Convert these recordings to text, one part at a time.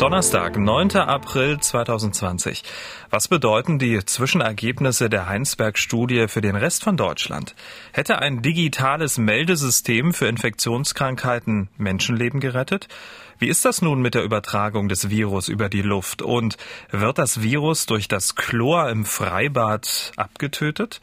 Donnerstag, 9. April 2020. Was bedeuten die Zwischenergebnisse der Heinsberg-Studie für den Rest von Deutschland? Hätte ein digitales Meldesystem für Infektionskrankheiten Menschenleben gerettet? Wie ist das nun mit der Übertragung des Virus über die Luft? Und wird das Virus durch das Chlor im Freibad abgetötet?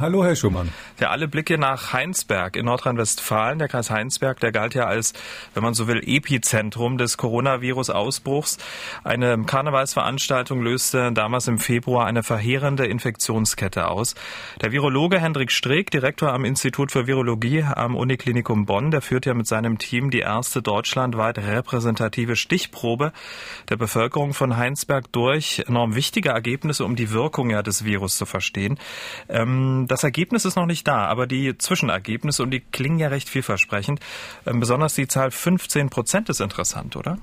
Hallo, Herr Schumann. Ja, alle Blicke nach Heinsberg in Nordrhein-Westfalen. Der Kreis Heinsberg, der galt ja als, wenn man so will, Epizentrum des Coronavirus-Ausbruchs. Eine Karnevalsveranstaltung löste damals im Februar eine verheerende Infektionskette aus. Der Virologe Hendrik Streeck, Direktor am Institut für Virologie am Uniklinikum Bonn, der führt ja mit seinem Team die erste deutschlandweit repräsentative Stichprobe der Bevölkerung von Heinsberg durch. Enorm wichtige Ergebnisse, um die Wirkung ja des Virus zu verstehen. Ähm, ähm, das Ergebnis ist noch nicht da, aber die Zwischenergebnisse, und die klingen ja recht vielversprechend, ähm, besonders die Zahl 15 Prozent ist interessant, oder?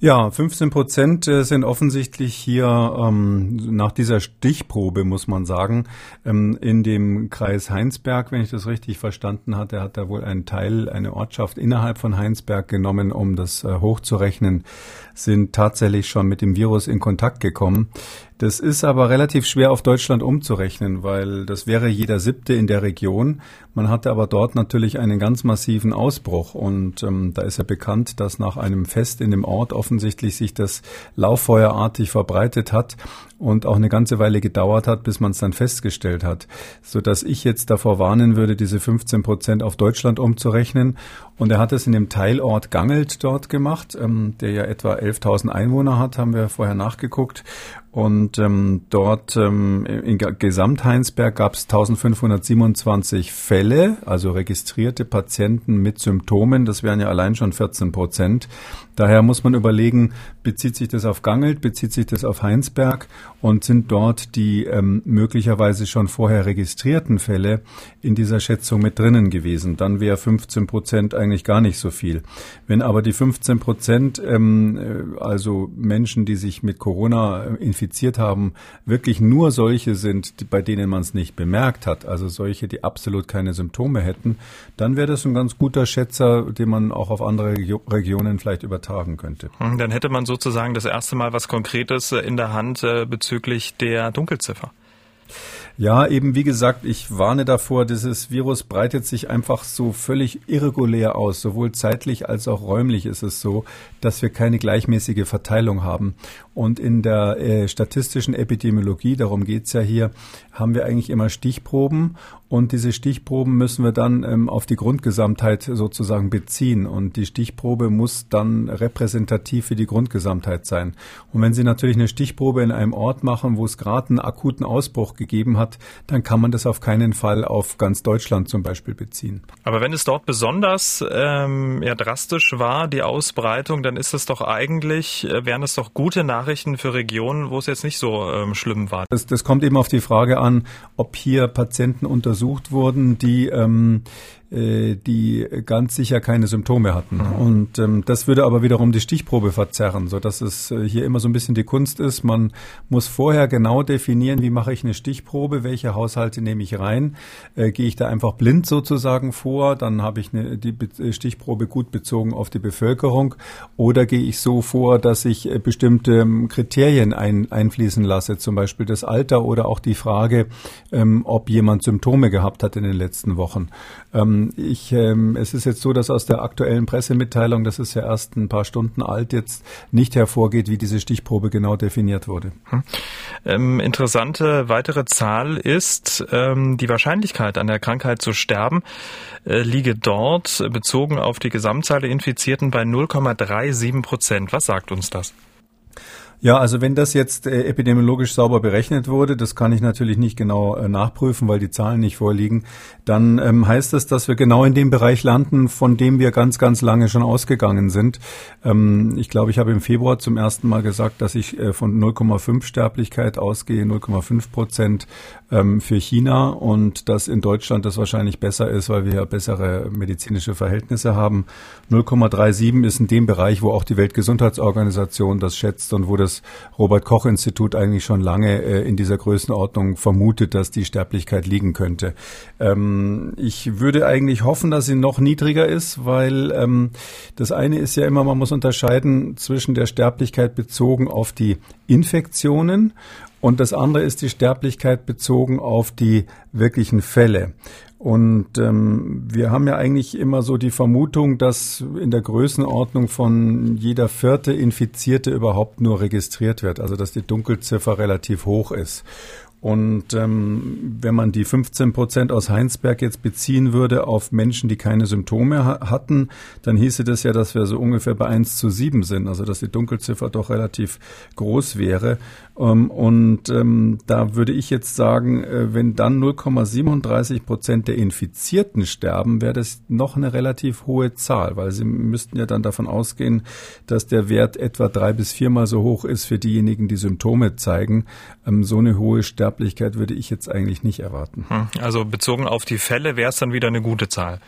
Ja, 15 Prozent äh, sind offensichtlich hier ähm, nach dieser Stichprobe, muss man sagen, ähm, in dem Kreis Heinsberg, wenn ich das richtig verstanden hatte, hat er wohl einen Teil, eine Ortschaft innerhalb von Heinsberg genommen, um das äh, hochzurechnen, sind tatsächlich schon mit dem Virus in Kontakt gekommen. Das ist aber relativ schwer auf Deutschland umzurechnen, weil das wäre jeder siebte in der Region. Man hatte aber dort natürlich einen ganz massiven Ausbruch und ähm, da ist ja bekannt, dass nach einem Fest in dem Ort offensichtlich sich das lauffeuerartig verbreitet hat und auch eine ganze Weile gedauert hat, bis man es dann festgestellt hat, so dass ich jetzt davor warnen würde, diese 15 Prozent auf Deutschland umzurechnen. Und er hat es in dem Teilort Gangelt dort gemacht, ähm, der ja etwa 11.000 Einwohner hat, haben wir vorher nachgeguckt. Und ähm, dort ähm, in Gesamtheinsberg gab es 1527 Fälle, also registrierte Patienten mit Symptomen. Das wären ja allein schon 14 Prozent. Daher muss man überlegen, bezieht sich das auf Gangelt, bezieht sich das auf Heinsberg und sind dort die ähm, möglicherweise schon vorher registrierten Fälle in dieser Schätzung mit drinnen gewesen. Dann wäre 15 Prozent eigentlich gar nicht so viel. Wenn aber die 15 Prozent, ähm, äh, also Menschen, die sich mit Corona infizieren, infiziert haben, wirklich nur solche sind, bei denen man es nicht bemerkt hat, also solche, die absolut keine Symptome hätten, dann wäre das ein ganz guter Schätzer, den man auch auf andere Regionen vielleicht übertragen könnte. Hm, dann hätte man sozusagen das erste Mal was Konkretes in der Hand äh, bezüglich der Dunkelziffer. Ja, eben wie gesagt, ich warne davor, dieses Virus breitet sich einfach so völlig irregulär aus. Sowohl zeitlich als auch räumlich ist es so, dass wir keine gleichmäßige Verteilung haben. Und in der äh, statistischen Epidemiologie, darum geht's ja hier, haben wir eigentlich immer Stichproben und diese Stichproben müssen wir dann ähm, auf die Grundgesamtheit sozusagen beziehen und die Stichprobe muss dann repräsentativ für die Grundgesamtheit sein. Und wenn Sie natürlich eine Stichprobe in einem Ort machen, wo es gerade einen akuten Ausbruch gegeben hat, dann kann man das auf keinen Fall auf ganz Deutschland zum Beispiel beziehen. Aber wenn es dort besonders ähm, ja, drastisch war, die Ausbreitung, dann ist es doch eigentlich, äh, wären es doch gute Nachrichten für Regionen, wo es jetzt nicht so ähm, schlimm war. Das, das kommt eben auf die Frage an, ob hier Patienten untersucht wurden, die ähm, äh, die ganz sicher keine Symptome hatten. Mhm. Und ähm, das würde aber wiederum die Stichprobe verzerren, so dass es äh, hier immer so ein bisschen die Kunst ist. Man muss vorher genau definieren, wie mache ich eine Stichprobe, welche Haushalte nehme ich rein. Äh, gehe ich da einfach blind sozusagen vor, dann habe ich eine, die Be Stichprobe gut bezogen auf die Bevölkerung. Oder gehe ich so vor, dass ich äh, bestimmte ähm, Kriterien ein, einfließen lasse, zum Beispiel das Alter oder auch die Frage, ähm, ob jemand Symptome gehabt hat in den letzten Wochen. Ähm, ich, ähm, es ist jetzt so, dass aus der aktuellen Pressemitteilung, das ist ja erst ein paar Stunden alt, jetzt nicht hervorgeht, wie diese Stichprobe genau definiert wurde. Hm. Ähm, interessante weitere Zahl ist, ähm, die Wahrscheinlichkeit an der Krankheit zu sterben äh, liege dort bezogen auf die Gesamtzahl der Infizierten bei 0,37 Prozent. Was sagt uns das? Ja, also wenn das jetzt äh, epidemiologisch sauber berechnet wurde, das kann ich natürlich nicht genau äh, nachprüfen, weil die Zahlen nicht vorliegen, dann ähm, heißt das, dass wir genau in dem Bereich landen, von dem wir ganz, ganz lange schon ausgegangen sind. Ähm, ich glaube, ich habe im Februar zum ersten Mal gesagt, dass ich äh, von 0,5 Sterblichkeit ausgehe, 0,5 Prozent ähm, für China und dass in Deutschland das wahrscheinlich besser ist, weil wir ja bessere medizinische Verhältnisse haben. 0,37 ist in dem Bereich, wo auch die Weltgesundheitsorganisation das schätzt und wo das das Robert Koch Institut eigentlich schon lange äh, in dieser Größenordnung vermutet, dass die Sterblichkeit liegen könnte. Ähm, ich würde eigentlich hoffen, dass sie noch niedriger ist, weil ähm, das eine ist ja immer, man muss unterscheiden zwischen der Sterblichkeit bezogen auf die Infektionen und das andere ist die Sterblichkeit bezogen auf die wirklichen Fälle. Und ähm, wir haben ja eigentlich immer so die Vermutung, dass in der Größenordnung von jeder vierte Infizierte überhaupt nur registriert wird, also dass die Dunkelziffer relativ hoch ist. Und ähm, wenn man die 15 Prozent aus Heinsberg jetzt beziehen würde auf Menschen, die keine Symptome ha hatten, dann hieße das ja, dass wir so ungefähr bei 1 zu 7 sind, also dass die Dunkelziffer doch relativ groß wäre. Ähm, und ähm, da würde ich jetzt sagen, äh, wenn dann 0,37 Prozent der Infizierten sterben, wäre das noch eine relativ hohe Zahl, weil sie müssten ja dann davon ausgehen, dass der Wert etwa drei bis viermal so hoch ist für diejenigen, die Symptome zeigen. Ähm, so eine hohe Sterblichkeit würde ich jetzt eigentlich nicht erwarten. Hm. Also bezogen auf die Fälle wäre es dann wieder eine gute Zahl.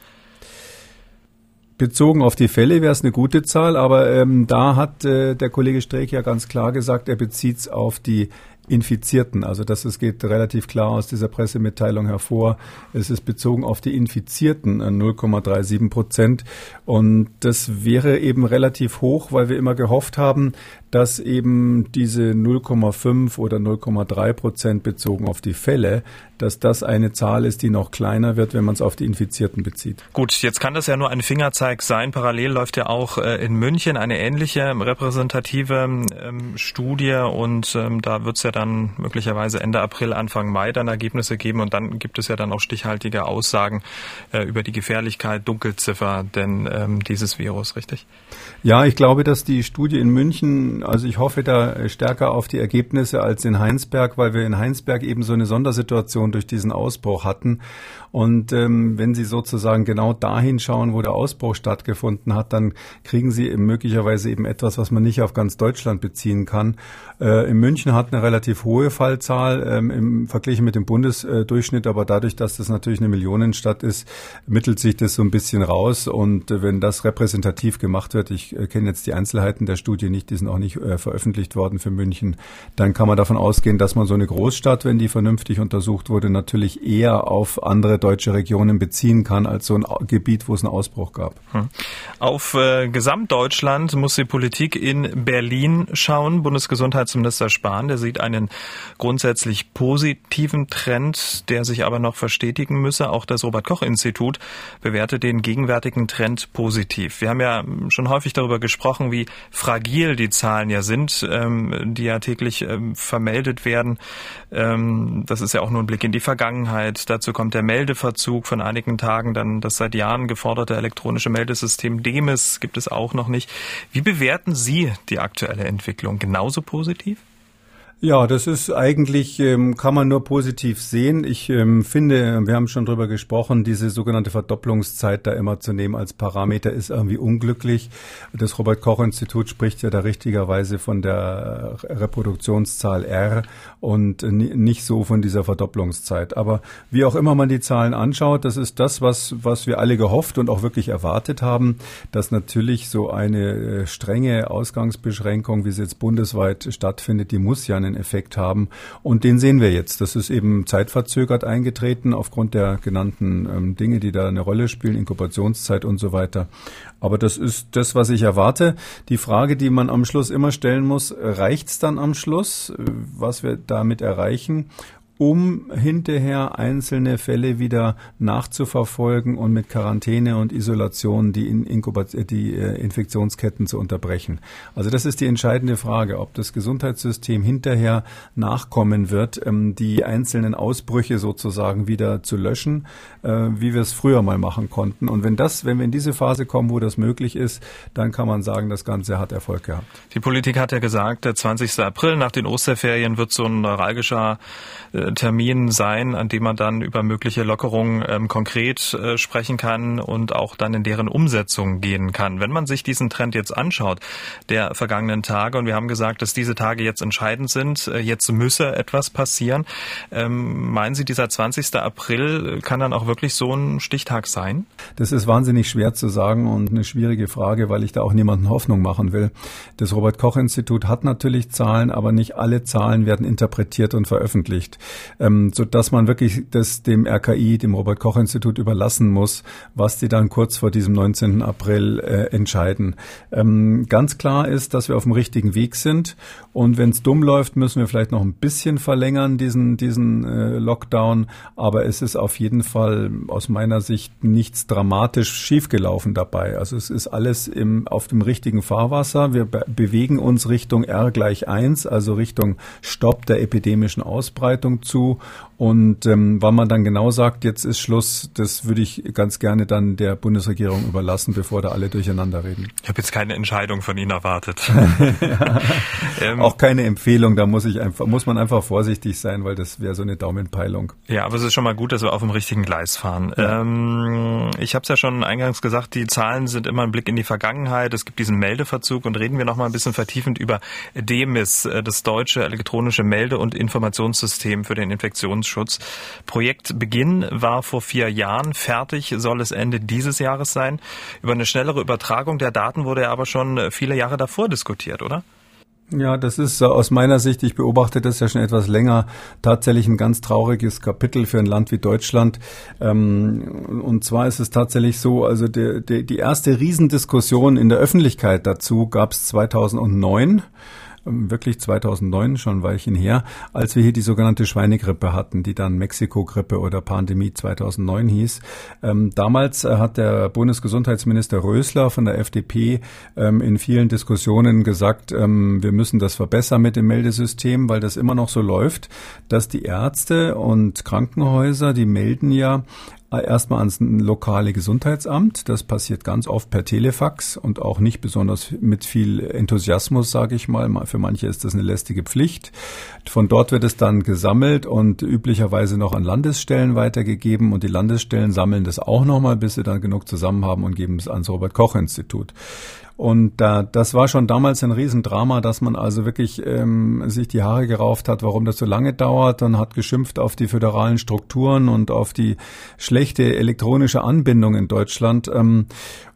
Bezogen auf die Fälle wäre es eine gute Zahl, aber ähm, da hat äh, der Kollege Streeck ja ganz klar gesagt, er bezieht es auf die Infizierten. Also das es geht relativ klar aus dieser Pressemitteilung hervor. Es ist bezogen auf die Infizierten 0,37 Prozent. Und das wäre eben relativ hoch, weil wir immer gehofft haben, dass eben diese 0,5 oder 0,3 Prozent bezogen auf die Fälle, dass das eine Zahl ist, die noch kleiner wird, wenn man es auf die Infizierten bezieht. Gut, jetzt kann das ja nur ein Fingerzeig sein. Parallel läuft ja auch äh, in München eine ähnliche repräsentative ähm, Studie und ähm, da wird es ja dann möglicherweise Ende April, Anfang Mai dann Ergebnisse geben und dann gibt es ja dann auch stichhaltige Aussagen äh, über die Gefährlichkeit, Dunkelziffer denn ähm, dieses Virus, richtig? Ja, ich glaube, dass die Studie in München, also ich hoffe da stärker auf die Ergebnisse als in Heinsberg, weil wir in Heinsberg eben so eine Sondersituation durch diesen Ausbruch hatten. Und ähm, wenn Sie sozusagen genau dahin schauen, wo der Ausbruch stattgefunden hat, dann kriegen Sie möglicherweise eben etwas, was man nicht auf ganz Deutschland beziehen kann. Äh, in München hat eine relativ hohe Fallzahl ähm, im Vergleich mit dem Bundesdurchschnitt, aber dadurch, dass das natürlich eine Millionenstadt ist, mittelt sich das so ein bisschen raus. Und äh, wenn das repräsentativ gemacht wird, ich äh, kenne jetzt die Einzelheiten der Studie nicht, die sind auch nicht äh, veröffentlicht worden für München, dann kann man davon ausgehen, dass man so eine Großstadt, wenn die vernünftig untersucht wurde, natürlich eher auf andere deutsche Regionen beziehen kann als so ein Gebiet, wo es einen Ausbruch gab. Hm. Auf äh, Gesamtdeutschland muss die Politik in Berlin schauen. Bundesgesundheitsminister Spahn, der sieht einen grundsätzlich positiven Trend, der sich aber noch verstetigen müsse. Auch das Robert Koch Institut bewertet den gegenwärtigen Trend positiv. Wir haben ja schon häufig darüber gesprochen, wie fragil die Zahlen ja sind, ähm, die ja täglich ähm, vermeldet werden. Ähm, das ist ja auch nur ein Blick in die Vergangenheit. Dazu kommt der Melde Meldeverzug von einigen Tagen, dann das seit Jahren geforderte elektronische Meldesystem DEMIS gibt es auch noch nicht. Wie bewerten Sie die aktuelle Entwicklung? Genauso positiv? positiv? Ja, das ist eigentlich, ähm, kann man nur positiv sehen. Ich ähm, finde, wir haben schon drüber gesprochen, diese sogenannte Verdopplungszeit da immer zu nehmen als Parameter ist irgendwie unglücklich. Das Robert-Koch-Institut spricht ja da richtigerweise von der Reproduktionszahl R und nicht so von dieser Verdopplungszeit. Aber wie auch immer man die Zahlen anschaut, das ist das, was, was wir alle gehofft und auch wirklich erwartet haben, dass natürlich so eine äh, strenge Ausgangsbeschränkung, wie sie jetzt bundesweit stattfindet, die muss ja einen Effekt haben. Und den sehen wir jetzt. Das ist eben zeitverzögert eingetreten aufgrund der genannten ähm, Dinge, die da eine Rolle spielen, Inkubationszeit und so weiter. Aber das ist das, was ich erwarte. Die Frage, die man am Schluss immer stellen muss, reicht es dann am Schluss, was wir damit erreichen? Um hinterher einzelne Fälle wieder nachzuverfolgen und mit Quarantäne und Isolation die, Inkubat die äh, Infektionsketten zu unterbrechen. Also das ist die entscheidende Frage, ob das Gesundheitssystem hinterher nachkommen wird, ähm, die einzelnen Ausbrüche sozusagen wieder zu löschen, äh, wie wir es früher mal machen konnten. Und wenn das, wenn wir in diese Phase kommen, wo das möglich ist, dann kann man sagen, das Ganze hat Erfolg gehabt. Die Politik hat ja gesagt, der 20. April nach den Osterferien wird so ein neuralgischer äh, Termin sein, an dem man dann über mögliche Lockerungen ähm, konkret äh, sprechen kann und auch dann in deren Umsetzung gehen kann. Wenn man sich diesen Trend jetzt anschaut, der vergangenen Tage, und wir haben gesagt, dass diese Tage jetzt entscheidend sind, äh, jetzt müsse etwas passieren, ähm, meinen Sie, dieser 20. April kann dann auch wirklich so ein Stichtag sein? Das ist wahnsinnig schwer zu sagen und eine schwierige Frage, weil ich da auch niemanden Hoffnung machen will. Das Robert Koch Institut hat natürlich Zahlen, aber nicht alle Zahlen werden interpretiert und veröffentlicht ähm, so dass man wirklich das dem RKI, dem Robert Koch Institut überlassen muss, was die dann kurz vor diesem 19. April äh, entscheiden. Ähm, ganz klar ist, dass wir auf dem richtigen Weg sind und wenn es dumm läuft, müssen wir vielleicht noch ein bisschen verlängern diesen diesen äh, Lockdown, aber es ist auf jeden Fall aus meiner Sicht nichts dramatisch schiefgelaufen dabei. Also es ist alles im, auf dem richtigen Fahrwasser. Wir be bewegen uns Richtung R gleich eins, also Richtung Stopp der epidemischen Ausbreitung zu. Und ähm, wann man dann genau sagt, jetzt ist Schluss, das würde ich ganz gerne dann der Bundesregierung überlassen, bevor da alle durcheinander reden. Ich habe jetzt keine Entscheidung von Ihnen erwartet. ja, ähm, auch keine Empfehlung, da muss ich einfach, muss man einfach vorsichtig sein, weil das wäre so eine Daumenpeilung. Ja, aber es ist schon mal gut, dass wir auf dem richtigen Gleis fahren. Ja. Ähm, ich habe es ja schon eingangs gesagt, die Zahlen sind immer ein Blick in die Vergangenheit. Es gibt diesen Meldeverzug und reden wir noch mal ein bisschen vertiefend über DEMIS, äh, das deutsche elektronische Melde- und Informationssystem für den Infektionsschutz. Projektbeginn war vor vier Jahren. Fertig soll es Ende dieses Jahres sein. Über eine schnellere Übertragung der Daten wurde ja aber schon viele Jahre davor diskutiert, oder? Ja, das ist aus meiner Sicht, ich beobachte das ja schon etwas länger, tatsächlich ein ganz trauriges Kapitel für ein Land wie Deutschland. Ähm, und zwar ist es tatsächlich so, also die, die erste Riesendiskussion in der Öffentlichkeit dazu gab es 2009 wirklich 2009, schon Weilchen her, als wir hier die sogenannte Schweinegrippe hatten, die dann Mexiko-Grippe oder Pandemie 2009 hieß. Ähm, damals äh, hat der Bundesgesundheitsminister Rösler von der FDP ähm, in vielen Diskussionen gesagt, ähm, wir müssen das verbessern mit dem Meldesystem, weil das immer noch so läuft, dass die Ärzte und Krankenhäuser, die melden ja erstmal ans lokale Gesundheitsamt. Das passiert ganz oft per Telefax und auch nicht besonders mit viel Enthusiasmus, sage ich mal. Für manche ist das eine lästige Pflicht. Von dort wird es dann gesammelt und üblicherweise noch an Landesstellen weitergegeben und die Landesstellen sammeln das auch nochmal, bis sie dann genug zusammen haben und geben es ans Robert Koch Institut. Und äh, das war schon damals ein Riesendrama, dass man also wirklich ähm, sich die Haare gerauft hat, warum das so lange dauert und hat geschimpft auf die föderalen Strukturen und auf die schlechte elektronische Anbindung in Deutschland. Ähm,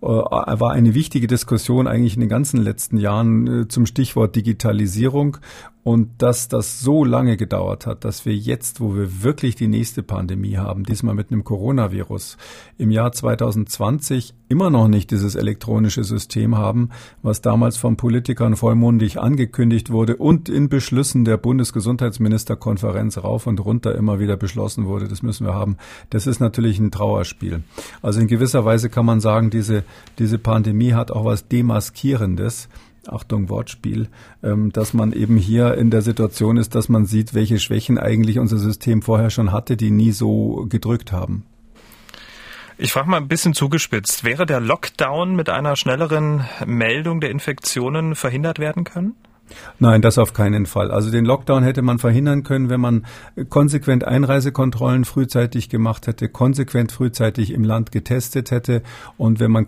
äh, war eine wichtige Diskussion eigentlich in den ganzen letzten Jahren äh, zum Stichwort Digitalisierung. Und dass das so lange gedauert hat, dass wir jetzt, wo wir wirklich die nächste Pandemie haben, diesmal mit einem Coronavirus, im Jahr 2020 immer noch nicht dieses elektronische System haben, was damals von Politikern vollmundig angekündigt wurde und in Beschlüssen der Bundesgesundheitsministerkonferenz rauf und runter immer wieder beschlossen wurde, das müssen wir haben. Das ist natürlich ein Trauerspiel. Also in gewisser Weise kann man sagen, diese, diese Pandemie hat auch was Demaskierendes. Achtung Wortspiel, ähm, dass man eben hier in der Situation ist, dass man sieht, welche Schwächen eigentlich unser System vorher schon hatte, die nie so gedrückt haben. Ich frage mal ein bisschen zugespitzt. Wäre der Lockdown mit einer schnelleren Meldung der Infektionen verhindert werden können? Nein, das auf keinen Fall. Also den Lockdown hätte man verhindern können, wenn man konsequent Einreisekontrollen frühzeitig gemacht hätte, konsequent frühzeitig im Land getestet hätte und wenn man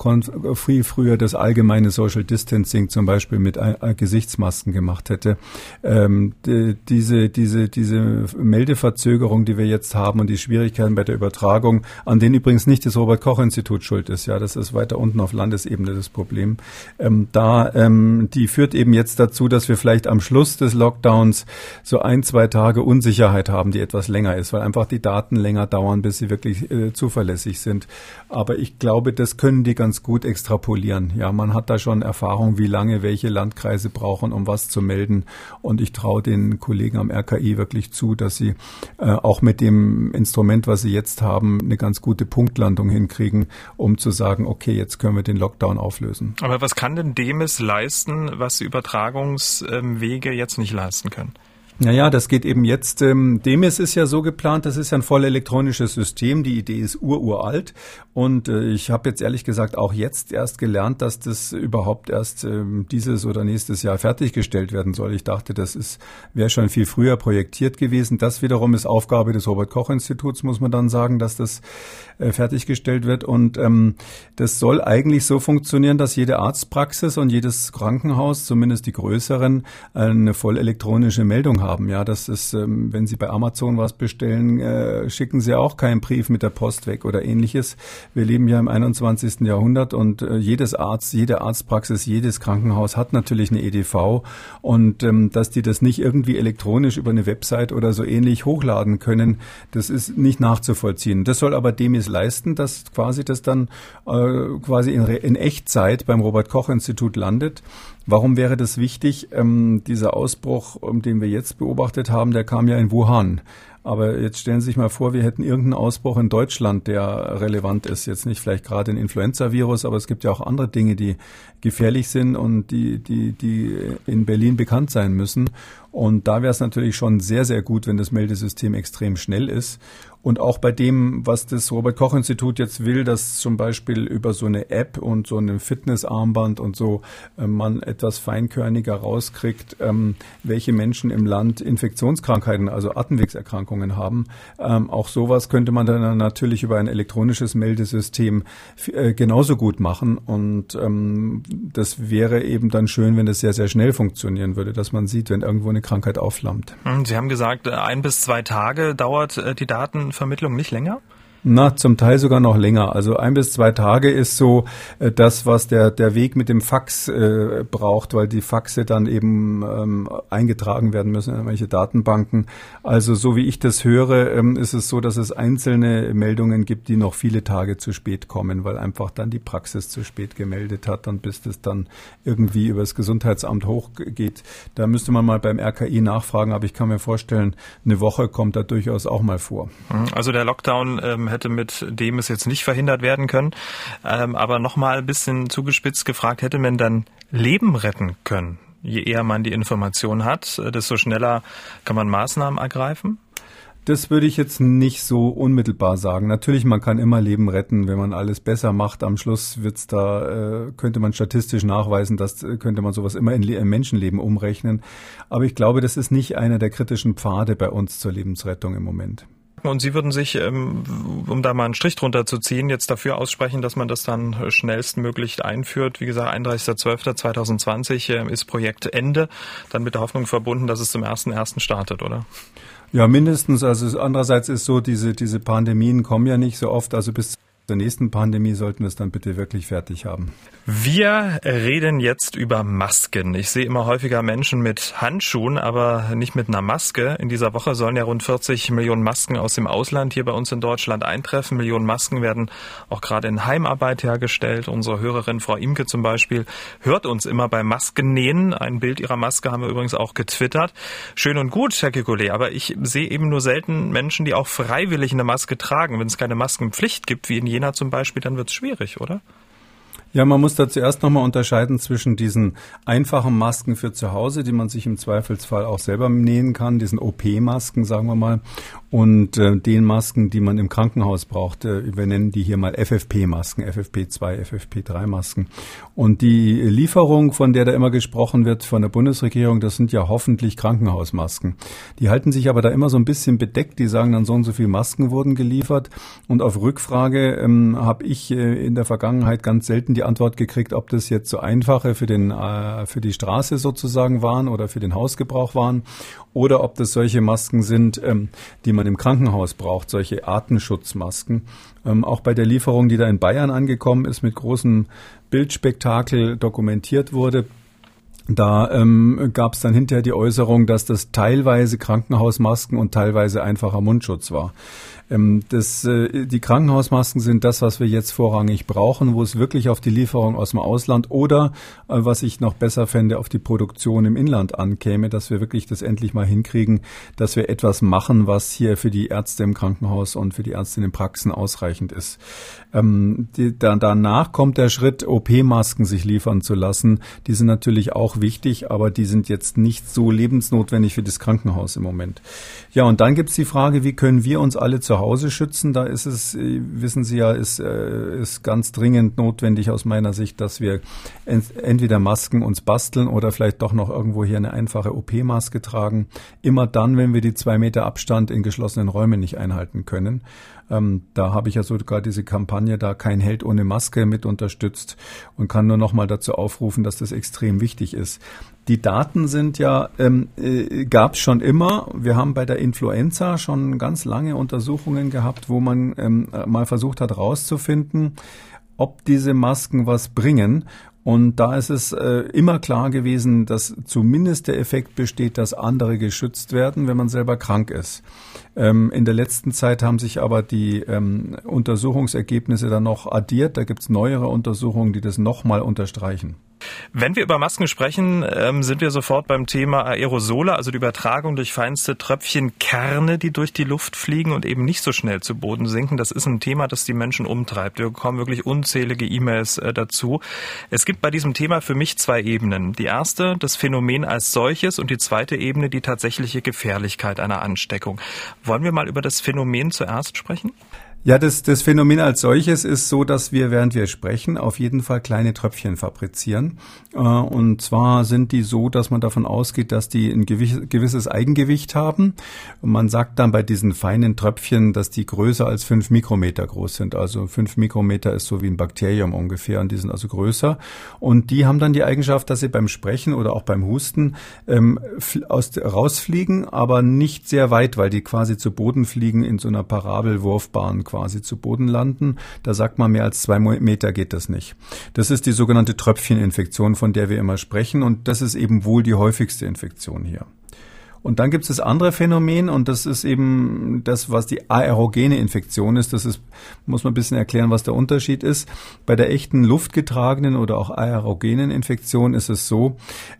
viel früher das allgemeine Social Distancing zum Beispiel mit Gesichtsmasken gemacht hätte. Ähm, diese, diese, diese Meldeverzögerung, die wir jetzt haben und die Schwierigkeiten bei der Übertragung, an denen übrigens nicht das Robert Koch Institut schuld ist, ja, das ist weiter unten auf Landesebene das Problem. Ähm, da, ähm, die führt eben jetzt dazu, dass wir wir vielleicht am Schluss des Lockdowns so ein, zwei Tage Unsicherheit haben, die etwas länger ist, weil einfach die Daten länger dauern, bis sie wirklich äh, zuverlässig sind. Aber ich glaube, das können die ganz gut extrapolieren. Ja, man hat da schon Erfahrung, wie lange welche Landkreise brauchen, um was zu melden. Und ich traue den Kollegen am RKI wirklich zu, dass sie äh, auch mit dem Instrument, was sie jetzt haben, eine ganz gute Punktlandung hinkriegen, um zu sagen, okay, jetzt können wir den Lockdown auflösen. Aber was kann denn Demis leisten, was Übertragungswege jetzt nicht leisten können? Naja, das geht eben jetzt. Ähm, Demis ist ja so geplant, das ist ja ein voll elektronisches System. Die Idee ist ururalt. Und äh, ich habe jetzt ehrlich gesagt auch jetzt erst gelernt, dass das überhaupt erst ähm, dieses oder nächstes Jahr fertiggestellt werden soll. Ich dachte, das ist wäre schon viel früher projektiert gewesen. Das wiederum ist Aufgabe des Robert Koch Instituts, muss man dann sagen, dass das äh, fertiggestellt wird. Und ähm, das soll eigentlich so funktionieren, dass jede Arztpraxis und jedes Krankenhaus, zumindest die größeren, eine voll elektronische Meldung haben. Ja, das ist, ähm, wenn Sie bei Amazon was bestellen, äh, schicken Sie auch keinen Brief mit der Post weg oder ähnliches. Wir leben ja im 21. Jahrhundert und äh, jedes Arzt, jede Arztpraxis, jedes Krankenhaus hat natürlich eine EDV und ähm, dass die das nicht irgendwie elektronisch über eine Website oder so ähnlich hochladen können, das ist nicht nachzuvollziehen. Das soll aber Demis leisten, dass quasi das dann äh, quasi in, in Echtzeit beim Robert Koch Institut landet. Warum wäre das wichtig? Ähm, dieser Ausbruch, um den wir jetzt beobachtet haben, der kam ja in Wuhan. Aber jetzt stellen Sie sich mal vor, wir hätten irgendeinen Ausbruch in Deutschland, der relevant ist. Jetzt nicht vielleicht gerade ein Influenza-Virus, aber es gibt ja auch andere Dinge, die gefährlich sind und die, die, die in Berlin bekannt sein müssen. Und da wäre es natürlich schon sehr, sehr gut, wenn das Meldesystem extrem schnell ist. Und auch bei dem, was das Robert Koch Institut jetzt will, dass zum Beispiel über so eine App und so ein Fitnessarmband und so äh, man etwas feinkörniger rauskriegt, ähm, welche Menschen im Land Infektionskrankheiten, also Atemwegserkrankungen haben. Ähm, auch sowas könnte man dann natürlich über ein elektronisches Meldesystem äh, genauso gut machen. Und ähm, das wäre eben dann schön, wenn das sehr, sehr schnell funktionieren würde, dass man sieht, wenn irgendwo eine Krankheit aufflammt. Hm, Sie haben gesagt, ein bis zwei Tage dauert äh, die Datenvermittlung nicht länger? Na, zum Teil sogar noch länger. Also ein bis zwei Tage ist so äh, das, was der, der Weg mit dem Fax äh, braucht, weil die Faxe dann eben ähm, eingetragen werden müssen in irgendwelche Datenbanken. Also so wie ich das höre, ähm, ist es so, dass es einzelne Meldungen gibt, die noch viele Tage zu spät kommen, weil einfach dann die Praxis zu spät gemeldet hat und bis das dann irgendwie über das Gesundheitsamt hochgeht. Da müsste man mal beim RKI nachfragen, aber ich kann mir vorstellen, eine Woche kommt da durchaus auch mal vor. Also der Lockdown ähm hätte mit dem es jetzt nicht verhindert werden können. Ähm, aber nochmal ein bisschen zugespitzt gefragt, hätte man dann Leben retten können? Je eher man die Information hat, desto schneller kann man Maßnahmen ergreifen? Das würde ich jetzt nicht so unmittelbar sagen. Natürlich, man kann immer Leben retten, wenn man alles besser macht. Am Schluss wird's da, äh, könnte man statistisch nachweisen, dass äh, könnte man sowas immer in, in Menschenleben umrechnen. Aber ich glaube, das ist nicht einer der kritischen Pfade bei uns zur Lebensrettung im Moment. Und Sie würden sich, ähm, um da mal einen Strich drunter zu ziehen, jetzt dafür aussprechen, dass man das dann schnellstmöglich einführt. Wie gesagt, 31.12.2020 äh, ist Projektende, dann mit der Hoffnung verbunden, dass es zum 1.1. startet, oder? Ja, mindestens. Also andererseits ist so, diese, diese Pandemien kommen ja nicht so oft. Also bis zur nächsten Pandemie sollten wir es dann bitte wirklich fertig haben. Wir reden jetzt über Masken. Ich sehe immer häufiger Menschen mit Handschuhen, aber nicht mit einer Maske. In dieser Woche sollen ja rund 40 Millionen Masken aus dem Ausland hier bei uns in Deutschland eintreffen. Millionen Masken werden auch gerade in Heimarbeit hergestellt. Unsere Hörerin Frau Imke zum Beispiel hört uns immer bei Maskennähen. Ein Bild ihrer Maske haben wir übrigens auch getwittert. Schön und gut, Herr Kekulé, aber ich sehe eben nur selten Menschen, die auch freiwillig eine Maske tragen. Wenn es keine Maskenpflicht gibt, wie in Jena zum Beispiel, dann wird es schwierig, oder? Ja, man muss da zuerst nochmal unterscheiden zwischen diesen einfachen Masken für zu Hause, die man sich im Zweifelsfall auch selber nähen kann, diesen OP-Masken, sagen wir mal, und äh, den Masken, die man im Krankenhaus braucht. Äh, wir nennen die hier mal FFP-Masken, FFP2, FFP3-Masken. Und die Lieferung, von der da immer gesprochen wird von der Bundesregierung, das sind ja hoffentlich Krankenhausmasken. Die halten sich aber da immer so ein bisschen bedeckt. Die sagen dann, so und so viele Masken wurden geliefert. Und auf Rückfrage ähm, habe ich äh, in der Vergangenheit ganz selten die Antwort gekriegt, ob das jetzt so einfache für, den, äh, für die Straße sozusagen waren oder für den Hausgebrauch waren oder ob das solche Masken sind, ähm, die man im Krankenhaus braucht, solche Artenschutzmasken. Ähm, auch bei der Lieferung, die da in Bayern angekommen ist, mit großem Bildspektakel dokumentiert wurde, Da ähm, gab es dann hinterher die Äußerung, dass das teilweise Krankenhausmasken und teilweise einfacher Mundschutz war. Ähm, das, äh, die Krankenhausmasken sind das, was wir jetzt vorrangig brauchen, wo es wirklich auf die Lieferung aus dem Ausland oder, äh, was ich noch besser fände, auf die Produktion im Inland ankäme, dass wir wirklich das endlich mal hinkriegen, dass wir etwas machen, was hier für die Ärzte im Krankenhaus und für die Ärzte in Praxen ausreichend ist. Ähm, die, da, danach kommt der Schritt, OP-Masken sich liefern zu lassen. Die sind natürlich auch wichtig, aber die sind jetzt nicht so lebensnotwendig für das Krankenhaus im Moment. Ja, und dann gibt's die Frage, wie können wir uns alle zu Hause schützen? Da ist es, äh, wissen Sie ja, ist, äh, ist ganz dringend notwendig aus meiner Sicht, dass wir entweder Masken uns basteln oder vielleicht doch noch irgendwo hier eine einfache OP-Maske tragen. Immer dann, wenn wir die zwei Meter Abstand in geschlossenen Räumen nicht einhalten können. Ähm, da habe ich ja sogar diese Kampagne da kein Held ohne Maske mit unterstützt und kann nur noch mal dazu aufrufen, dass das extrem wichtig ist. Die Daten sind ja, ähm, äh, gab es schon immer. Wir haben bei der Influenza schon ganz lange Untersuchungen gehabt, wo man ähm, mal versucht hat herauszufinden, ob diese Masken was bringen. Und da ist es äh, immer klar gewesen, dass zumindest der Effekt besteht, dass andere geschützt werden, wenn man selber krank ist. Ähm, in der letzten Zeit haben sich aber die ähm, Untersuchungsergebnisse dann noch addiert. Da gibt es neuere Untersuchungen, die das nochmal unterstreichen. Wenn wir über Masken sprechen, ähm, sind wir sofort beim Thema Aerosole, also die Übertragung durch feinste Tröpfchenkerne, die durch die Luft fliegen und eben nicht so schnell zu Boden sinken. Das ist ein Thema, das die Menschen umtreibt. Wir bekommen wirklich unzählige E-Mails äh, dazu. Es gibt bei diesem Thema für mich zwei Ebenen. Die erste, das Phänomen als solches und die zweite Ebene, die tatsächliche Gefährlichkeit einer Ansteckung. Wollen wir mal über das Phänomen zuerst sprechen? Ja, das, das Phänomen als solches ist so, dass wir, während wir sprechen, auf jeden Fall kleine Tröpfchen fabrizieren. Äh, und zwar sind die so, dass man davon ausgeht, dass die ein gewisses Eigengewicht haben. Und man sagt dann bei diesen feinen Tröpfchen, dass die größer als fünf Mikrometer groß sind. Also fünf Mikrometer ist so wie ein Bakterium ungefähr und die sind also größer. Und die haben dann die Eigenschaft, dass sie beim Sprechen oder auch beim Husten ähm, aus, rausfliegen, aber nicht sehr weit, weil die quasi zu Boden fliegen in so einer Parabelwurfbahn quasi zu Boden landen. Da sagt man, mehr als zwei Meter geht das nicht. Das ist die sogenannte Tröpfcheninfektion, von der wir immer sprechen. Und das ist eben wohl die häufigste Infektion hier. Und dann gibt es das andere Phänomen und das ist eben das, was die aerogene Infektion ist. Das ist, muss man ein bisschen erklären, was der Unterschied ist. Bei der echten luftgetragenen oder auch aerogenen Infektion ist es so,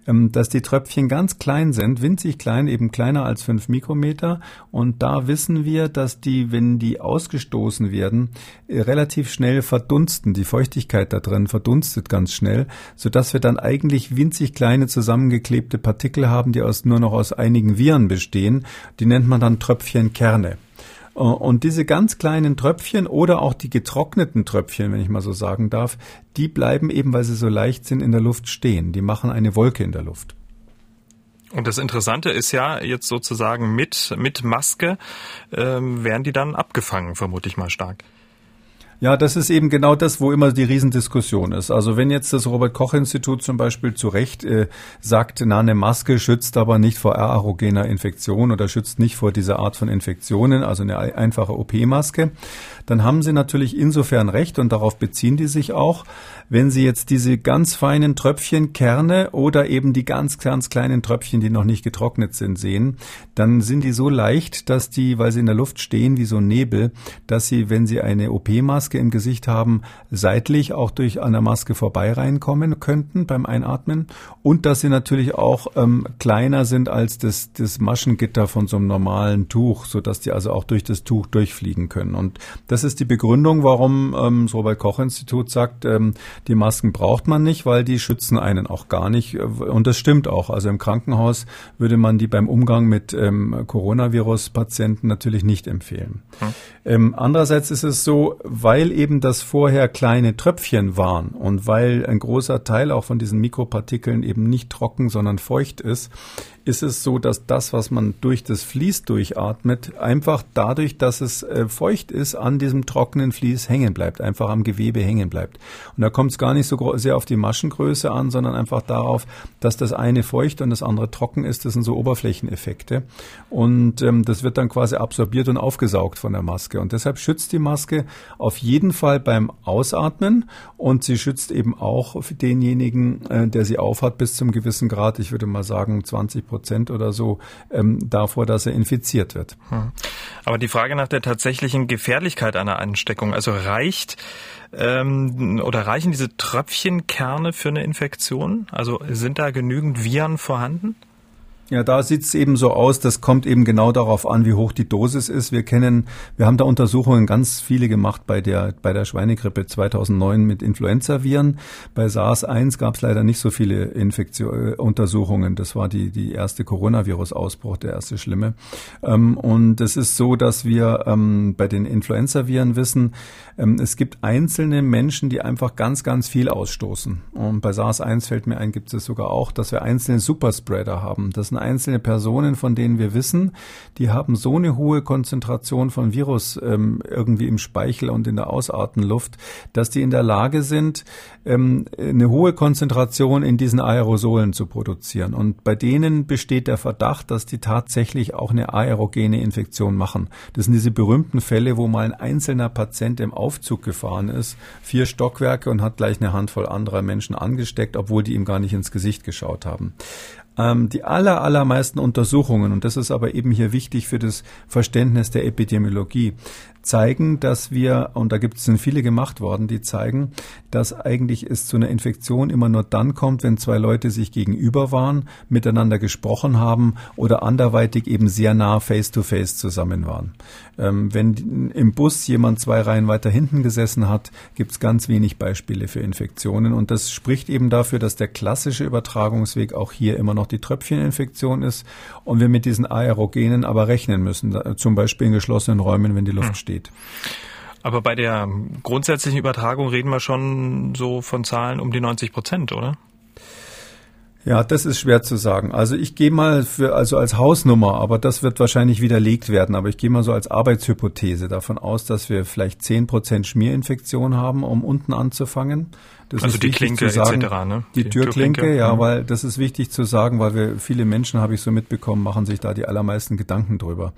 ähm, dass die Tröpfchen ganz klein sind, winzig klein, eben kleiner als fünf Mikrometer. Und da wissen wir, dass die, wenn die ausgestoßen werden, äh, relativ schnell verdunsten. Die Feuchtigkeit da drin verdunstet ganz schnell, sodass wir dann eigentlich winzig kleine zusammengeklebte Partikel haben, die aus, nur noch aus einigen Viren bestehen. Die nennt man dann Tröpfchenkerne. Äh, und diese ganz kleinen Tröpfchen oder auch die getrockneten Tröpfchen, wenn ich mal so sagen darf, die bleiben eben, weil sie so leicht sind, in der Luft stehen. Die machen eine Wolke in der Luft. Und das Interessante ist ja jetzt sozusagen mit, mit Maske ähm, werden die dann abgefangen, vermute ich mal stark. Ja, das ist eben genau das, wo immer die Riesendiskussion ist. Also wenn jetzt das Robert-Koch-Institut zum Beispiel zu Recht äh, sagt, na, eine Maske schützt aber nicht vor aerogener Infektion oder schützt nicht vor dieser Art von Infektionen, also eine einfache OP-Maske, dann haben sie natürlich insofern recht und darauf beziehen die sich auch, wenn sie jetzt diese ganz feinen Tröpfchen, Kerne oder eben die ganz, ganz kleinen Tröpfchen, die noch nicht getrocknet sind, sehen, dann sind die so leicht, dass die, weil sie in der Luft stehen wie so ein Nebel, dass sie, wenn sie eine OP-Maske Maske im Gesicht haben, seitlich auch durch an der Maske vorbei reinkommen könnten beim Einatmen und dass sie natürlich auch ähm, kleiner sind als das, das Maschengitter von so einem normalen Tuch, so dass die also auch durch das Tuch durchfliegen können. Und das ist die Begründung, warum ähm, das Robert-Koch-Institut sagt, ähm, die Masken braucht man nicht, weil die schützen einen auch gar nicht. Und das stimmt auch. Also im Krankenhaus würde man die beim Umgang mit ähm, Coronavirus-Patienten natürlich nicht empfehlen. Hm. Ähm, andererseits ist es so, weil weil eben das vorher kleine Tröpfchen waren und weil ein großer Teil auch von diesen Mikropartikeln eben nicht trocken, sondern feucht ist, ist es so, dass das, was man durch das Vlies durchatmet, einfach dadurch, dass es äh, feucht ist, an diesem trockenen Vlies hängen bleibt, einfach am Gewebe hängen bleibt. Und da kommt es gar nicht so sehr auf die Maschengröße an, sondern einfach darauf, dass das eine feucht und das andere trocken ist. Das sind so Oberflächeneffekte. Und ähm, das wird dann quasi absorbiert und aufgesaugt von der Maske. Und deshalb schützt die Maske auf jeden Fall beim Ausatmen und sie schützt eben auch denjenigen, äh, der sie aufhat, bis zum gewissen Grad, ich würde mal sagen 20 Prozent oder so, ähm, davor, dass er infiziert wird. Hm. Aber die Frage nach der tatsächlichen Gefährlichkeit einer Ansteckung, also reicht ähm, oder reichen diese Tröpfchenkerne für eine Infektion? Also sind da genügend Viren vorhanden? Ja, da sieht es eben so aus, das kommt eben genau darauf an, wie hoch die Dosis ist. Wir kennen, wir haben da Untersuchungen ganz viele gemacht bei der, bei der Schweinegrippe 2009 mit Influenza-Viren. Bei SARS-1 gab es leider nicht so viele Infektion, äh, Untersuchungen. Das war die, die erste Coronavirus-Ausbruch, der erste schlimme. Ähm, und es ist so, dass wir ähm, bei den Influenza-Viren wissen, ähm, es gibt einzelne Menschen, die einfach ganz, ganz viel ausstoßen. Und bei SARS-1 fällt mir ein, gibt es sogar auch, dass wir einzelne Superspreader haben. Das sind einzelne Personen, von denen wir wissen, die haben so eine hohe Konzentration von Virus ähm, irgendwie im Speichel und in der Ausartenluft, dass die in der Lage sind, ähm, eine hohe Konzentration in diesen Aerosolen zu produzieren. Und bei denen besteht der Verdacht, dass die tatsächlich auch eine aerogene Infektion machen. Das sind diese berühmten Fälle, wo mal ein einzelner Patient im Aufzug gefahren ist, vier Stockwerke und hat gleich eine Handvoll anderer Menschen angesteckt, obwohl die ihm gar nicht ins Gesicht geschaut haben. Ähm, die aller, allermeisten Untersuchungen, und das ist aber eben hier wichtig für das Verständnis der Epidemiologie, zeigen, dass wir, und da gibt es viele gemacht worden, die zeigen, dass eigentlich es zu einer Infektion immer nur dann kommt, wenn zwei Leute sich gegenüber waren, miteinander gesprochen haben oder anderweitig eben sehr nah face-to-face -face zusammen waren. Ähm, wenn im Bus jemand zwei Reihen weiter hinten gesessen hat, gibt es ganz wenig Beispiele für Infektionen und das spricht eben dafür, dass der klassische Übertragungsweg auch hier immer noch die Tröpfcheninfektion ist und wir mit diesen Aerogenen aber rechnen müssen, zum Beispiel in geschlossenen Räumen, wenn die Luft hm. steht steht. Aber bei der grundsätzlichen Übertragung reden wir schon so von Zahlen um die 90 Prozent, oder? Ja, das ist schwer zu sagen. Also ich gehe mal für, also als Hausnummer, aber das wird wahrscheinlich widerlegt werden, aber ich gehe mal so als Arbeitshypothese davon aus, dass wir vielleicht zehn Prozent Schmierinfektion haben, um unten anzufangen. Das also die Klinke sagen, etc. Ne? Die, die Türklinke, Türklinke, ja, mhm. weil das ist wichtig zu sagen, weil wir viele Menschen, habe ich so mitbekommen, machen sich da die allermeisten Gedanken drüber.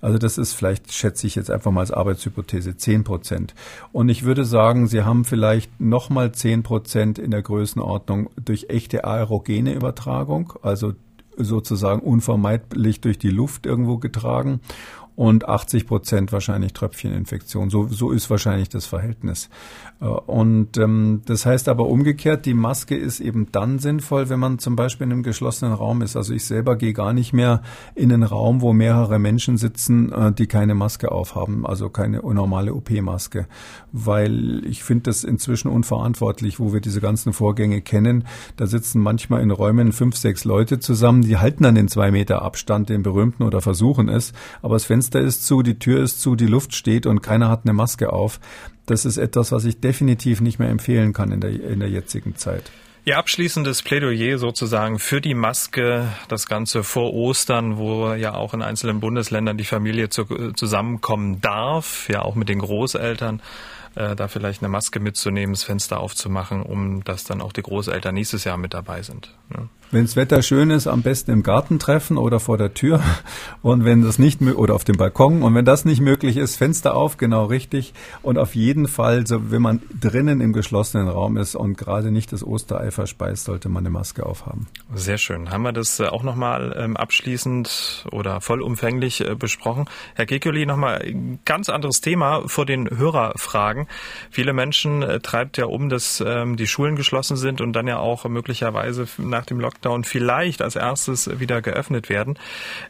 Also das ist vielleicht, schätze ich jetzt einfach mal als Arbeitshypothese, zehn Prozent. Und ich würde sagen, Sie haben vielleicht nochmal zehn Prozent in der Größenordnung durch echte aerogene Übertragung, also sozusagen unvermeidlich durch die Luft irgendwo getragen und 80 Prozent wahrscheinlich Tröpfcheninfektion. So, so ist wahrscheinlich das Verhältnis. Äh, und ähm, das heißt aber umgekehrt, die Maske ist eben dann sinnvoll, wenn man zum Beispiel in einem geschlossenen Raum ist. Also ich selber gehe gar nicht mehr in einen Raum, wo mehrere Menschen sitzen, äh, die keine Maske aufhaben, also keine normale OP-Maske, weil ich finde das inzwischen unverantwortlich, wo wir diese ganzen Vorgänge kennen. Da sitzen manchmal in Räumen fünf, sechs Leute zusammen, die halten dann den zwei Meter Abstand, den berühmten oder versuchen es, aber das Fenster ist zu, die Tür ist zu, die Luft steht und keiner hat eine Maske auf. Das ist etwas, was ich definitiv nicht mehr empfehlen kann in der, in der jetzigen Zeit. Ihr abschließendes Plädoyer sozusagen für die Maske, das Ganze vor Ostern, wo ja auch in einzelnen Bundesländern die Familie zu, zusammenkommen darf, ja auch mit den Großeltern, äh, da vielleicht eine Maske mitzunehmen, das Fenster aufzumachen, um dass dann auch die Großeltern nächstes Jahr mit dabei sind. Ne? Wenn das Wetter schön ist, am besten im Garten treffen oder vor der Tür. Und wenn das nicht oder auf dem Balkon. Und wenn das nicht möglich ist, Fenster auf, genau richtig. Und auf jeden Fall, so, wenn man drinnen im geschlossenen Raum ist und gerade nicht das Osterei verspeist, sollte man eine Maske aufhaben. Sehr schön. Haben wir das äh, auch nochmal ähm, abschließend oder vollumfänglich äh, besprochen? Herr Gekeli, nochmal ganz anderes Thema vor den Hörerfragen. Viele Menschen äh, treibt ja um, dass ähm, die Schulen geschlossen sind und dann ja auch möglicherweise nach dem Lockdown Lockdown vielleicht als erstes wieder geöffnet werden.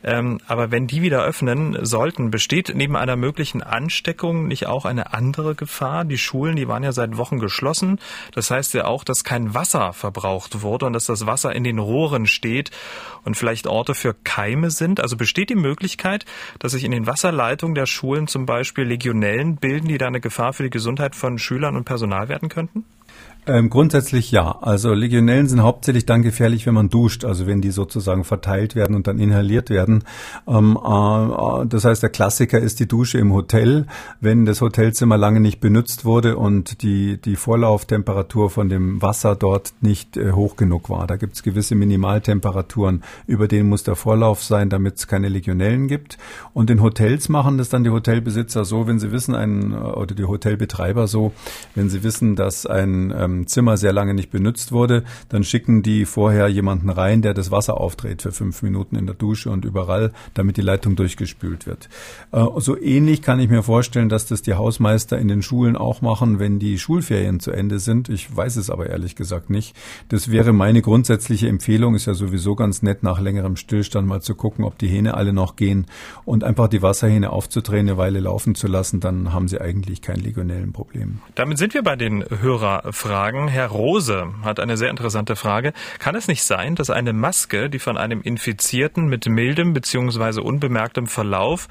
Ähm, aber wenn die wieder öffnen sollten, besteht neben einer möglichen Ansteckung nicht auch eine andere Gefahr? Die Schulen, die waren ja seit Wochen geschlossen. Das heißt ja auch, dass kein Wasser verbraucht wurde und dass das Wasser in den Rohren steht und vielleicht Orte für Keime sind. Also besteht die Möglichkeit, dass sich in den Wasserleitungen der Schulen zum Beispiel Legionellen bilden, die da eine Gefahr für die Gesundheit von Schülern und Personal werden könnten? Ähm, grundsätzlich ja. Also Legionellen sind hauptsächlich dann gefährlich, wenn man duscht, also wenn die sozusagen verteilt werden und dann inhaliert werden. Ähm, äh, das heißt, der Klassiker ist die Dusche im Hotel, wenn das Hotelzimmer lange nicht benutzt wurde und die, die Vorlauftemperatur von dem Wasser dort nicht äh, hoch genug war. Da gibt es gewisse Minimaltemperaturen, über denen muss der Vorlauf sein, damit es keine Legionellen gibt. Und in Hotels machen das dann die Hotelbesitzer so, wenn sie wissen, ein, oder die Hotelbetreiber so, wenn sie wissen, dass ein ähm, Zimmer sehr lange nicht benutzt wurde, dann schicken die vorher jemanden rein, der das Wasser aufdreht für fünf Minuten in der Dusche und überall, damit die Leitung durchgespült wird. Äh, so ähnlich kann ich mir vorstellen, dass das die Hausmeister in den Schulen auch machen, wenn die Schulferien zu Ende sind. Ich weiß es aber ehrlich gesagt nicht. Das wäre meine grundsätzliche Empfehlung. Ist ja sowieso ganz nett, nach längerem Stillstand mal zu gucken, ob die Hähne alle noch gehen und einfach die Wasserhähne aufzudrehen, eine Weile laufen zu lassen. Dann haben sie eigentlich kein Legionellenproblem. Damit sind wir bei den Hörerfragen. Fragen. Herr Rose hat eine sehr interessante Frage. Kann es nicht sein, dass eine Maske, die von einem Infizierten mit mildem bzw. unbemerktem Verlauf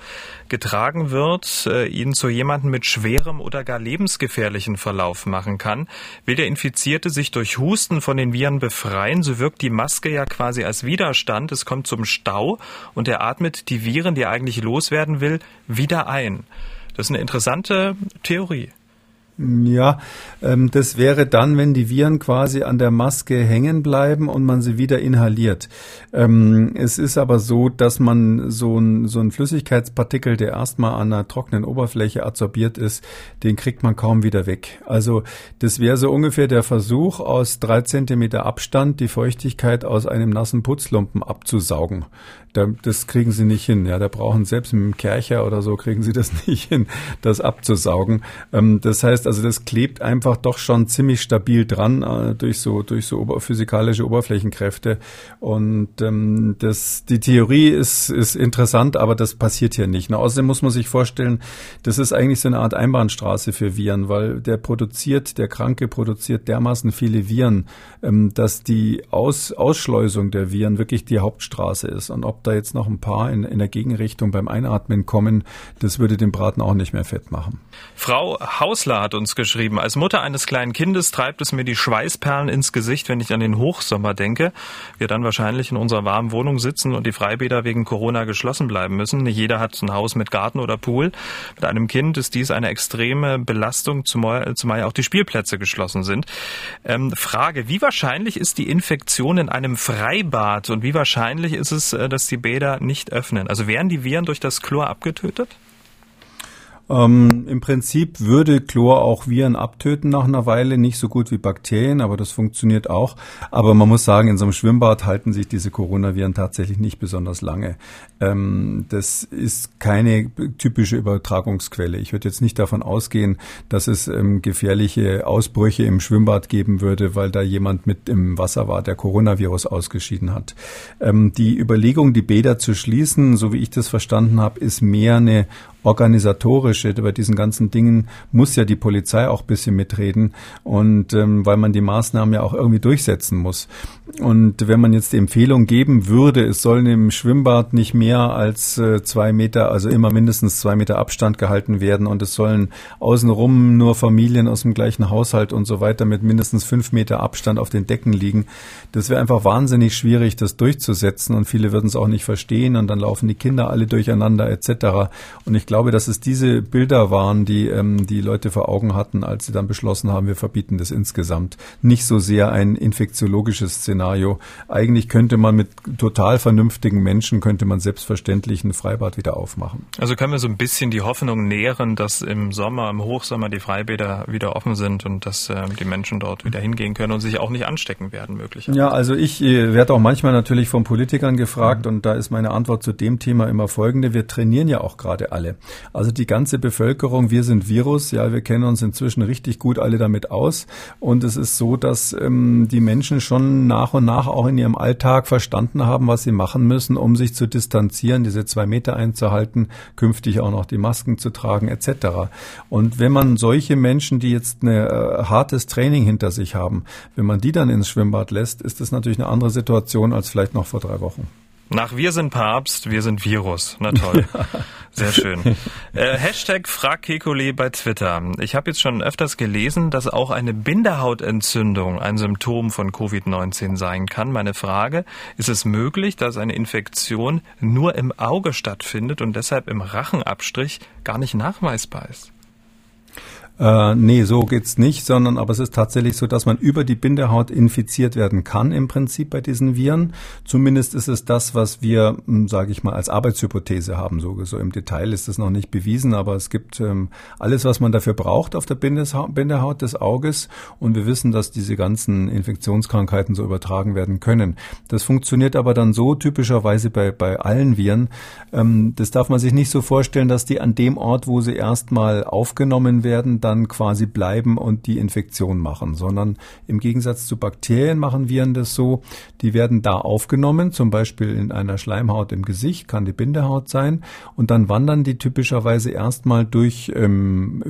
getragen wird, äh, ihn zu jemandem mit schwerem oder gar lebensgefährlichen Verlauf machen kann? Will der Infizierte sich durch Husten von den Viren befreien, so wirkt die Maske ja quasi als Widerstand. Es kommt zum Stau und er atmet die Viren, die er eigentlich loswerden will, wieder ein. Das ist eine interessante Theorie. Ja, ähm, das wäre dann, wenn die Viren quasi an der Maske hängen bleiben und man sie wieder inhaliert. Ähm, es ist aber so, dass man so ein, so ein Flüssigkeitspartikel, der erstmal an einer trockenen Oberfläche adsorbiert ist, den kriegt man kaum wieder weg. Also das wäre so ungefähr der Versuch, aus drei Zentimeter Abstand die Feuchtigkeit aus einem nassen Putzlumpen abzusaugen da, das kriegen sie nicht hin. Ja, da brauchen selbst mit dem Kercher oder so kriegen sie das nicht hin, das abzusaugen. Ähm, das heißt, also das klebt einfach doch schon ziemlich stabil dran äh, durch so durch so ober physikalische Oberflächenkräfte. Und ähm, das die Theorie ist ist interessant, aber das passiert hier nicht. Na, außerdem muss man sich vorstellen, das ist eigentlich so eine Art Einbahnstraße für Viren, weil der produziert, der Kranke produziert dermaßen viele Viren, ähm, dass die Aus, Ausschleusung der Viren wirklich die Hauptstraße ist. Und ob da jetzt noch ein paar in, in der Gegenrichtung beim Einatmen kommen, das würde den Braten auch nicht mehr fett machen. Frau Hausler hat uns geschrieben, als Mutter eines kleinen Kindes treibt es mir die Schweißperlen ins Gesicht, wenn ich an den Hochsommer denke. Wir dann wahrscheinlich in unserer warmen Wohnung sitzen und die Freibäder wegen Corona geschlossen bleiben müssen. Nicht jeder hat ein Haus mit Garten oder Pool. Mit einem Kind ist dies eine extreme Belastung, zumal, zumal auch die Spielplätze geschlossen sind. Ähm, Frage, wie wahrscheinlich ist die Infektion in einem Freibad und wie wahrscheinlich ist es, äh, dass die Bäder nicht öffnen? Also werden die Viren durch das Chlor abgetötet? Ähm, Im Prinzip würde Chlor auch Viren abtöten nach einer Weile, nicht so gut wie Bakterien, aber das funktioniert auch. Aber man muss sagen, in so einem Schwimmbad halten sich diese Coronaviren tatsächlich nicht besonders lange. Ähm, das ist keine typische Übertragungsquelle. Ich würde jetzt nicht davon ausgehen, dass es ähm, gefährliche Ausbrüche im Schwimmbad geben würde, weil da jemand mit im Wasser war, der Coronavirus ausgeschieden hat. Ähm, die Überlegung, die Bäder zu schließen, so wie ich das verstanden habe, ist mehr eine organisatorische, bei diesen ganzen Dingen muss ja die Polizei auch ein bisschen mitreden und ähm, weil man die Maßnahmen ja auch irgendwie durchsetzen muss. Und wenn man jetzt die Empfehlung geben würde, es sollen im Schwimmbad nicht mehr als äh, zwei Meter, also immer mindestens zwei Meter Abstand gehalten werden und es sollen außenrum nur Familien aus dem gleichen Haushalt und so weiter mit mindestens fünf Meter Abstand auf den Decken liegen, das wäre einfach wahnsinnig schwierig, das durchzusetzen und viele würden es auch nicht verstehen und dann laufen die Kinder alle durcheinander etc. Und ich glaube, glaube, dass es diese Bilder waren, die ähm, die Leute vor Augen hatten, als sie dann beschlossen haben, wir verbieten das insgesamt. Nicht so sehr ein infektiologisches Szenario. Eigentlich könnte man mit total vernünftigen Menschen, könnte man selbstverständlich ein Freibad wieder aufmachen. Also können wir so ein bisschen die Hoffnung nähren, dass im Sommer, im Hochsommer die Freibäder wieder offen sind und dass äh, die Menschen dort wieder hingehen können und sich auch nicht anstecken werden, möglicherweise. Ja, also ich äh, werde auch manchmal natürlich von Politikern gefragt mhm. und da ist meine Antwort zu dem Thema immer folgende. Wir trainieren ja auch gerade alle. Also die ganze Bevölkerung, wir sind Virus, ja, wir kennen uns inzwischen richtig gut alle damit aus. Und es ist so, dass ähm, die Menschen schon nach und nach auch in ihrem Alltag verstanden haben, was sie machen müssen, um sich zu distanzieren, diese zwei Meter einzuhalten, künftig auch noch die Masken zu tragen, etc. Und wenn man solche Menschen, die jetzt ein äh, hartes Training hinter sich haben, wenn man die dann ins Schwimmbad lässt, ist das natürlich eine andere Situation als vielleicht noch vor drei Wochen. Nach Wir sind Papst, wir sind Virus. Na toll. Sehr schön. äh, Hashtag Frag Kekulé bei Twitter. Ich habe jetzt schon öfters gelesen, dass auch eine Bindehautentzündung ein Symptom von Covid-19 sein kann. Meine Frage, ist es möglich, dass eine Infektion nur im Auge stattfindet und deshalb im Rachenabstrich gar nicht nachweisbar ist? Äh, nee, so geht's nicht, sondern aber es ist tatsächlich so, dass man über die Bindehaut infiziert werden kann im Prinzip bei diesen Viren. Zumindest ist es das, was wir, hm, sage ich mal, als Arbeitshypothese haben. So, so im Detail ist es noch nicht bewiesen, aber es gibt ähm, alles, was man dafür braucht auf der Bindehaut, Bindehaut des Auges. Und wir wissen, dass diese ganzen Infektionskrankheiten so übertragen werden können. Das funktioniert aber dann so typischerweise bei, bei allen Viren. Ähm, das darf man sich nicht so vorstellen, dass die an dem Ort, wo sie erstmal aufgenommen werden, dann quasi bleiben und die Infektion machen, sondern im Gegensatz zu Bakterien machen Viren das so, die werden da aufgenommen, zum Beispiel in einer Schleimhaut im Gesicht, kann die Bindehaut sein, und dann wandern die typischerweise erstmal durch, ähm,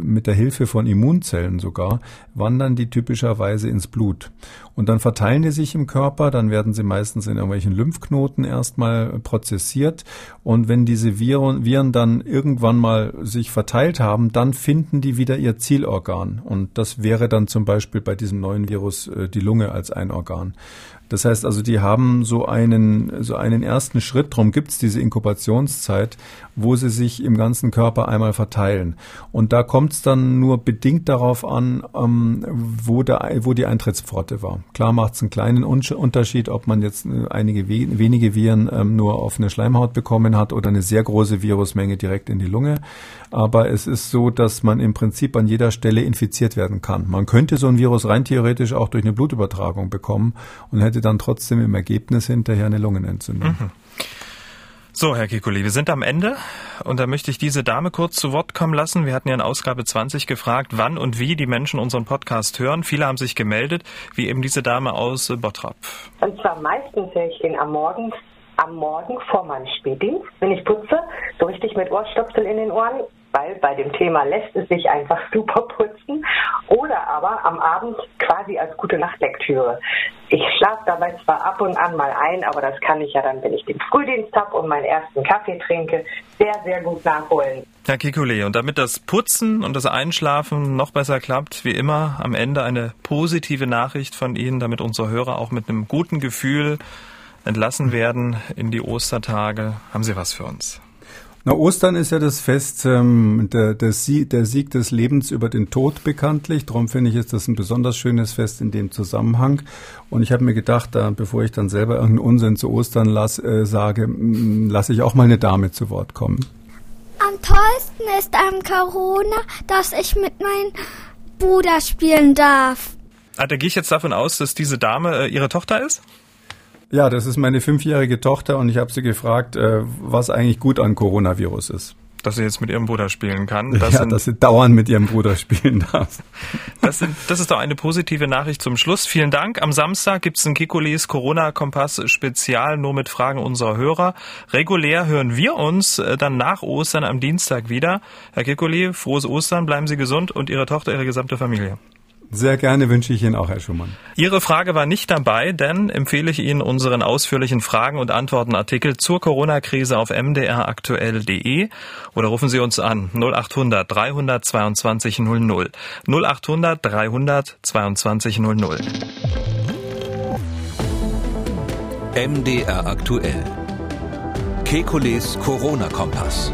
mit der Hilfe von Immunzellen sogar, wandern die typischerweise ins Blut. Und dann verteilen die sich im Körper, dann werden sie meistens in irgendwelchen Lymphknoten erstmal prozessiert. Und wenn diese Viren, Viren dann irgendwann mal sich verteilt haben, dann finden die wieder ihr Zielorgan. Und das wäre dann zum Beispiel bei diesem neuen Virus äh, die Lunge als ein Organ. Das heißt also, die haben so einen, so einen ersten Schritt, darum gibt es diese Inkubationszeit, wo sie sich im ganzen Körper einmal verteilen. Und da kommt es dann nur bedingt darauf an, ähm, wo, der, wo die Eintrittspforte war. Klar macht es einen kleinen Unterschied, ob man jetzt äh, einige wenige Viren ähm, nur auf eine Schleimhaut bekommen hat oder eine sehr große Virusmenge direkt in die Lunge. Aber es ist so, dass man im Prinzip an jeder Stelle infiziert werden kann. Man könnte so ein Virus rein theoretisch auch durch eine Blutübertragung bekommen und hätte dann trotzdem im Ergebnis hinterher eine Lungenentzündung. Mhm. So, Herr Kikuli, wir sind am Ende und da möchte ich diese Dame kurz zu Wort kommen lassen. Wir hatten ja in Ausgabe 20 gefragt, wann und wie die Menschen unseren Podcast hören. Viele haben sich gemeldet, wie eben diese Dame aus Bottrop. Und zwar meistens höre ich den am Morgen, am Morgen vor meinem Spätdienst, wenn ich putze, so richtig mit Ohrstöpsel in den Ohren weil bei dem Thema lässt es sich einfach super putzen. Oder aber am Abend quasi als gute Nachtlektüre. Ich schlafe dabei zwar ab und an mal ein, aber das kann ich ja dann, wenn ich den Frühdienst habe und meinen ersten Kaffee trinke, sehr, sehr gut nachholen. Herr Kikule, und damit das Putzen und das Einschlafen noch besser klappt, wie immer am Ende eine positive Nachricht von Ihnen, damit unsere Hörer auch mit einem guten Gefühl entlassen werden in die Ostertage. Haben Sie was für uns? Na, Ostern ist ja das Fest, ähm, der, der, Sieg, der Sieg des Lebens über den Tod bekanntlich. Darum finde ich, ist das ein besonders schönes Fest in dem Zusammenhang. Und ich habe mir gedacht, da, bevor ich dann selber irgendeinen Unsinn zu Ostern las, äh, sage, lasse ich auch mal eine Dame zu Wort kommen. Am tollsten ist am Corona, dass ich mit meinem Bruder spielen darf. Ah, da gehe ich jetzt davon aus, dass diese Dame äh, ihre Tochter ist? Ja, das ist meine fünfjährige Tochter und ich habe sie gefragt, äh, was eigentlich gut an Coronavirus ist. Dass sie jetzt mit ihrem Bruder spielen kann. Das ja, sind, dass sie dauernd mit ihrem Bruder spielen darf. Das, sind, das ist doch eine positive Nachricht zum Schluss. Vielen Dank. Am Samstag gibt's ein Kikolis Corona-Kompass-Spezial nur mit Fragen unserer Hörer. Regulär hören wir uns äh, dann nach Ostern am Dienstag wieder. Herr Kikoli, frohes Ostern, bleiben Sie gesund und Ihre Tochter, Ihre gesamte Familie. Sehr gerne wünsche ich Ihnen auch, Herr Schumann. Ihre Frage war nicht dabei, denn empfehle ich Ihnen unseren ausführlichen Fragen- und Antwortenartikel zur Corona-Krise auf mdraktuell.de oder rufen Sie uns an 0800 322 00 0800 322 00. MDR aktuell. Kekules Corona-Kompass.